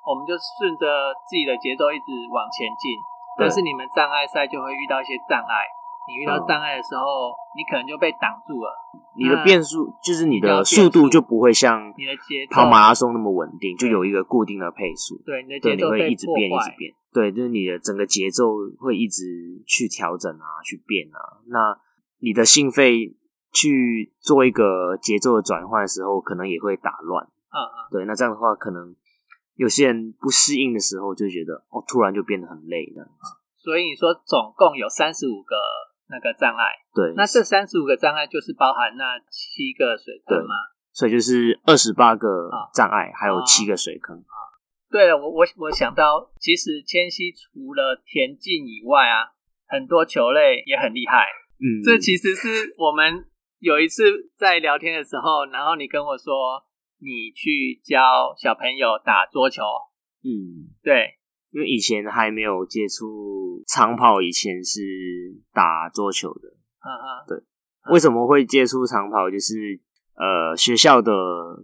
我们就顺着自己的节奏一直往前进，但是你们障碍赛就会遇到一些障碍，你遇到嗯障碍的时候，你可能就被挡住了，你的变速就是你的速度就不会像你的跑马拉松那么稳定，就有一个固定的配速。对你的对，节奏被你会一直，变一直变。对，就是你的整个节奏会一直去调整啊，去变啊。那你的心肺去做一个节奏的转换的时候，可能也会打乱。嗯嗯，对，那这样的话，可能有些人不适应的时候，就觉得哦，突然就变得很累这样子。所以你说总共有三十五个那个障碍，对，那这三十五个障碍就是包含那七个水坑吗？所以就是二十八个啊障碍，还有啊七个水坑。对了，我我我想到，其实千禧除了田径以外啊，很多球类也很厉害。嗯，这其实是我们有一次在聊天的时候，然后你跟我说你去教小朋友打桌球，嗯，对，因为以前还没有接触长跑，以前是打桌球的。嗯嗯，为什么会接触长跑？就是呃，学校的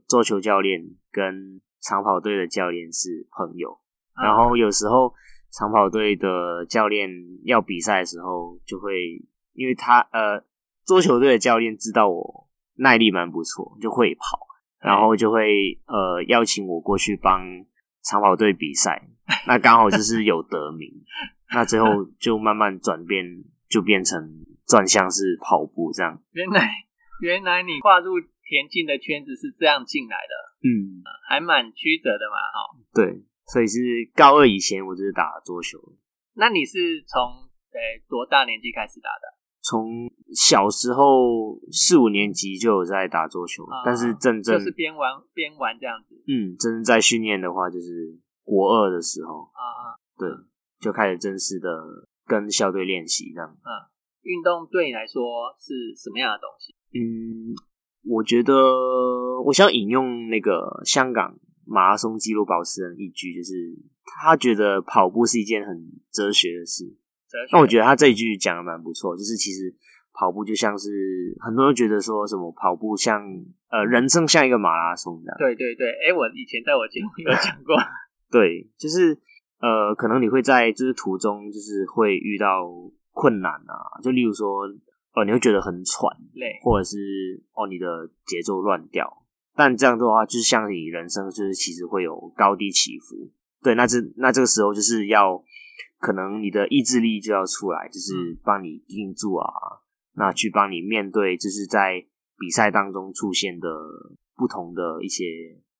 桌球教练跟长跑队的教练是朋友，嗯。然后有时候长跑队的教练要比赛的时候，就会因为他呃，桌球队的教练知道我耐力蛮不错，就会跑，然后就会呃邀请我过去帮长跑队比赛，那刚好就是有得名，那最后就慢慢转变，就变成转向是跑步这样。原来原来你跨入田径的圈子是这样进来的，嗯，还蛮曲折的嘛，哈。对，所以是高二以前我就是打桌球，那你是从呃多大年纪开始打的？从小时候四五年级就有在打桌球，啊但是真正就是边玩边玩这样子嗯真正在训练的话，就是国二的时候，啊。对，就开始正式的跟校队练习这样。嗯运动对你来说是什么样的东西？嗯，我觉得我想引用那个香港马拉松纪录保持人一句，就是他觉得跑步是一件很哲学的事。那我觉得他这一句讲的蛮不错，就是其实跑步就像是很多人觉得说什么跑步像呃人生像一个马拉松这样，对对对，哎，我以前在我节目有讲过，对，就是呃可能你会在就是途中就是会遇到困难啊，就例如说呃你会觉得很喘，累，或者是哦你的节奏乱掉，但这样的话就是像你人生就是其实会有高低起伏，对，那这那这个时候就是要可能你的意志力就要出来，就是帮你定住啊，那去帮你面对就是在比赛当中出现的不同的一些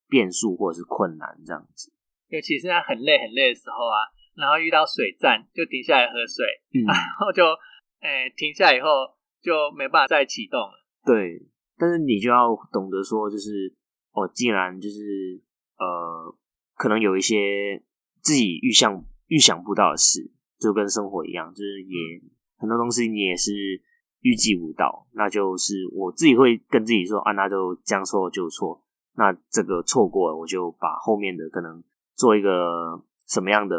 变数或者是困难这样子。尤其是在很累很累的时候啊，然后遇到水站就停下来喝水，嗯，然后就诶、停下以后就没办法再启动了。对，但是你就要懂得说，就是哦，既然就是呃，可能有一些自己预想预想不到的事，就跟生活一样，就是也很多东西你也是预计不到，那就是我自己会跟自己说啊，那就将错就错，那这个错过了，我就把后面的可能做一个什么样的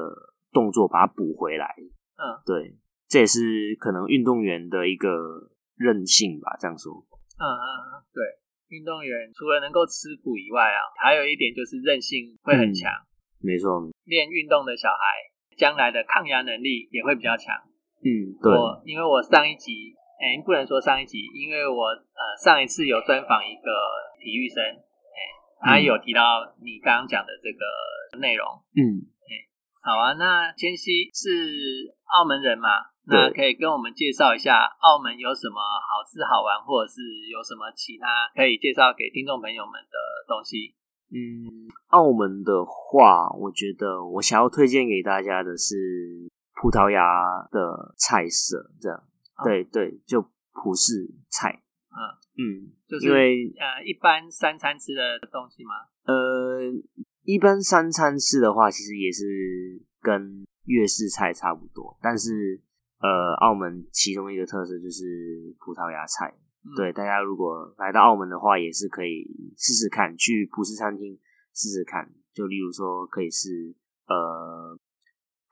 动作把它补回来。嗯对，这也是可能运动员的一个韧性吧，这样说。嗯嗯嗯，对，运动员除了能够吃苦以外啊，还有一点就是韧性会很强。没错，练运动的小孩，将来的抗压能力也会比较强。嗯，对，我因为我上一集，哎、不能说上一集，因为我呃上一次有专访一个体育生，哎、他嗯有提到你刚刚讲的这个内容。嗯，哎好啊，那千玺是澳门人嘛？那可以跟我们介绍一下澳门有什么好吃好玩，或者是有什么其他可以介绍给听众朋友们的东西？嗯，澳门的话，我觉得我想要推荐给大家的是葡萄牙的菜色，这样，哦对对，就葡式菜，嗯嗯，就是因为呃，一般三餐吃的东西吗？呃，一般三餐吃的话，其实也是跟粤式菜差不多，但是呃，澳门其中一个特色就是葡萄牙菜，嗯、对，大家如果来到澳门的话，也是可以试试看，去葡式餐厅试试看。就例如说，可以是呃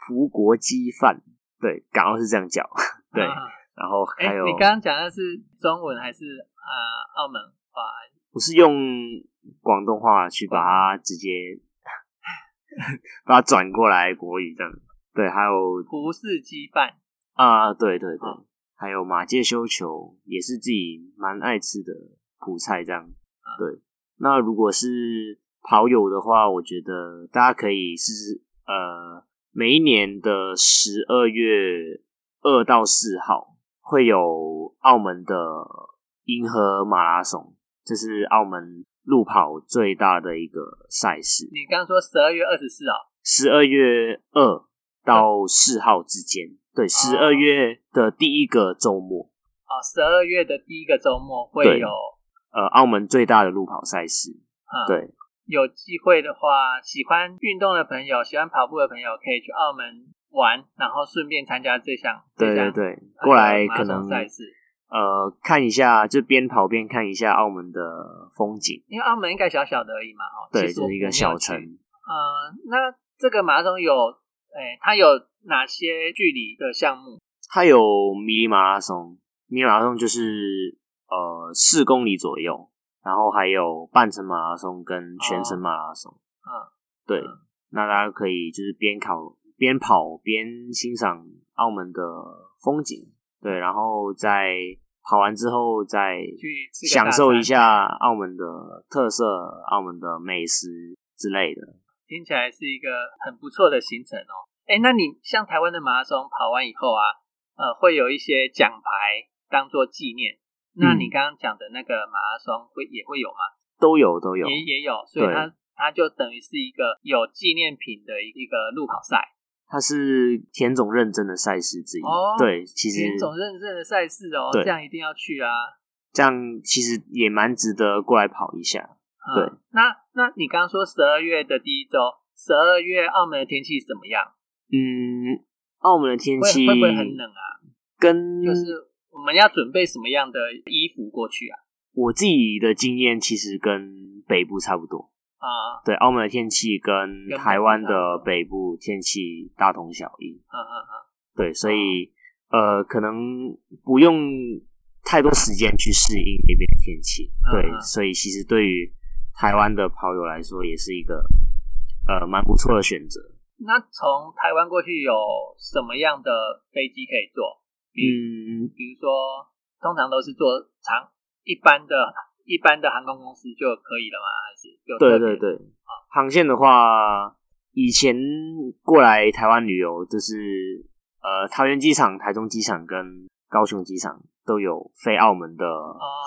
葡国鸡饭，对，港澳是这样叫，对。啊然后哎、还有，你刚刚讲的是中文还是啊、呃澳门话？我是用广东话去把它直接 把它转过来国语这样。对，还有葡式鸡饭啊，对对对，哦还有马介休球也是自己蛮爱吃的葡菜这样。对，那如果是跑友的话，我觉得大家可以试试，呃，每一年的十二月二到四号会有澳门的银河马拉松，这是澳门路跑最大的一个赛事。你刚刚说十二月二十四啊，十二月二到四号之间，对，十二月的第一个周末，哦，十二月的第一个周末会有，呃，澳门最大的路跑赛事。嗯，，对，有机会的话，喜欢运动的朋友，喜欢跑步的朋友，可以去澳门玩，然后顺便参加这项，对对对，过来可能赛事，呃看一下，就边跑边看一下澳门的风景。因为澳门应该小小的而已嘛，哦，对，其实我就是一个小城。呃，那这个马拉松有，诶、它有哪些距离的项目？它有迷你马拉松，迷你马拉松就是呃四公里左右，然后还有半程马拉松跟全程马拉松。嗯，对，嗯那大家可以就是边考边跑边欣赏澳门的风景，对，然后再跑完之后再享受一下澳门的特色、澳门的美食之类的。听起来是一个很不错的行程哦。哎，那你像台湾的马拉松跑完以后啊，呃，会有一些奖牌当做纪念。那嗯你刚刚讲的那个马拉松会也会有吗？都有都有，也也有，所以它它就等于是一个有纪念品的一一个路跑赛，它是田总认证的赛事之一。哦对，其实田总认证的赛事哦，这样一定要去啊。这样其实也蛮值得过来跑一下。嗯对，那那你刚刚说十二月的第一周，十二月澳门的天气怎么样？嗯，澳门的天会气会不会很冷啊？跟就是我们要准备什么样的衣服过去啊？我自己的经验其实跟北部差不多。啊，对，澳门的天气跟跟台湾的北部天气大同小异。嗯嗯嗯，对，所以、呃，可能不用太多时间去适应那边的天气。对，所以其实对于台湾的跑友来说，也是一个呃蛮不错的选择。那从台湾过去有什么样的飞机可以坐？比嗯，比如说，通常都是坐长一般的一般的航空公司就可以了吗？还是有对对对，航线的话，以前过来台湾旅游，就是呃桃园机场、台中机场跟高雄机场都有飞澳门的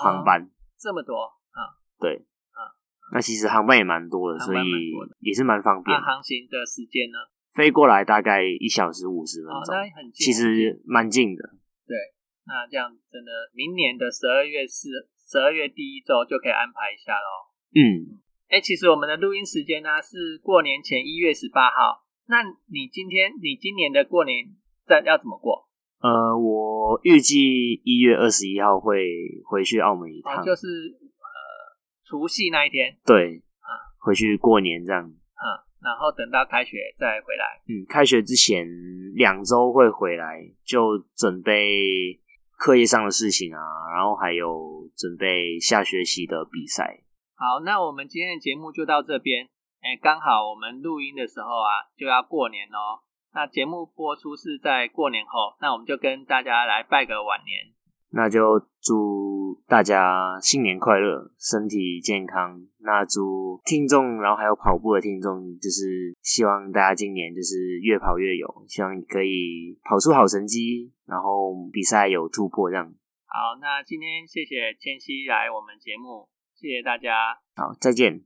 航班，这么多啊？对，那其实航班也蛮多的，所以也是蛮方便。那航行的时间呢？飞过来大概一小时五十分钟，那很近，其实蛮近的。对，那这样真的，明年的十二月四十二月第一周就可以安排一下喽。嗯，哎，其实我们的录音时间呢是过年前一月十八号。那你今天你今年的过年在要怎么过？呃，我预计一月二十一号会回去澳门一趟，就是呃除夕那一天。对，啊，回去过年这样。啊。然后等到开学再回来。嗯，开学之前两周会回来，就准备课业上的事情啊，然后还有准备下学期的比赛。好，那我们今天的节目就到这边。哎，刚好我们录音的时候啊，就要过年哦。那节目播出是在过年后，那我们就跟大家来拜个晚年。那就祝大家新年快乐，身体健康。那祝听众，然后还有跑步的听众，就是希望大家今年就是越跑越有，希望你可以跑出好成绩，然后比赛有突破这样。好，那今天谢谢千玺来我们节目，谢谢大家。好，再见。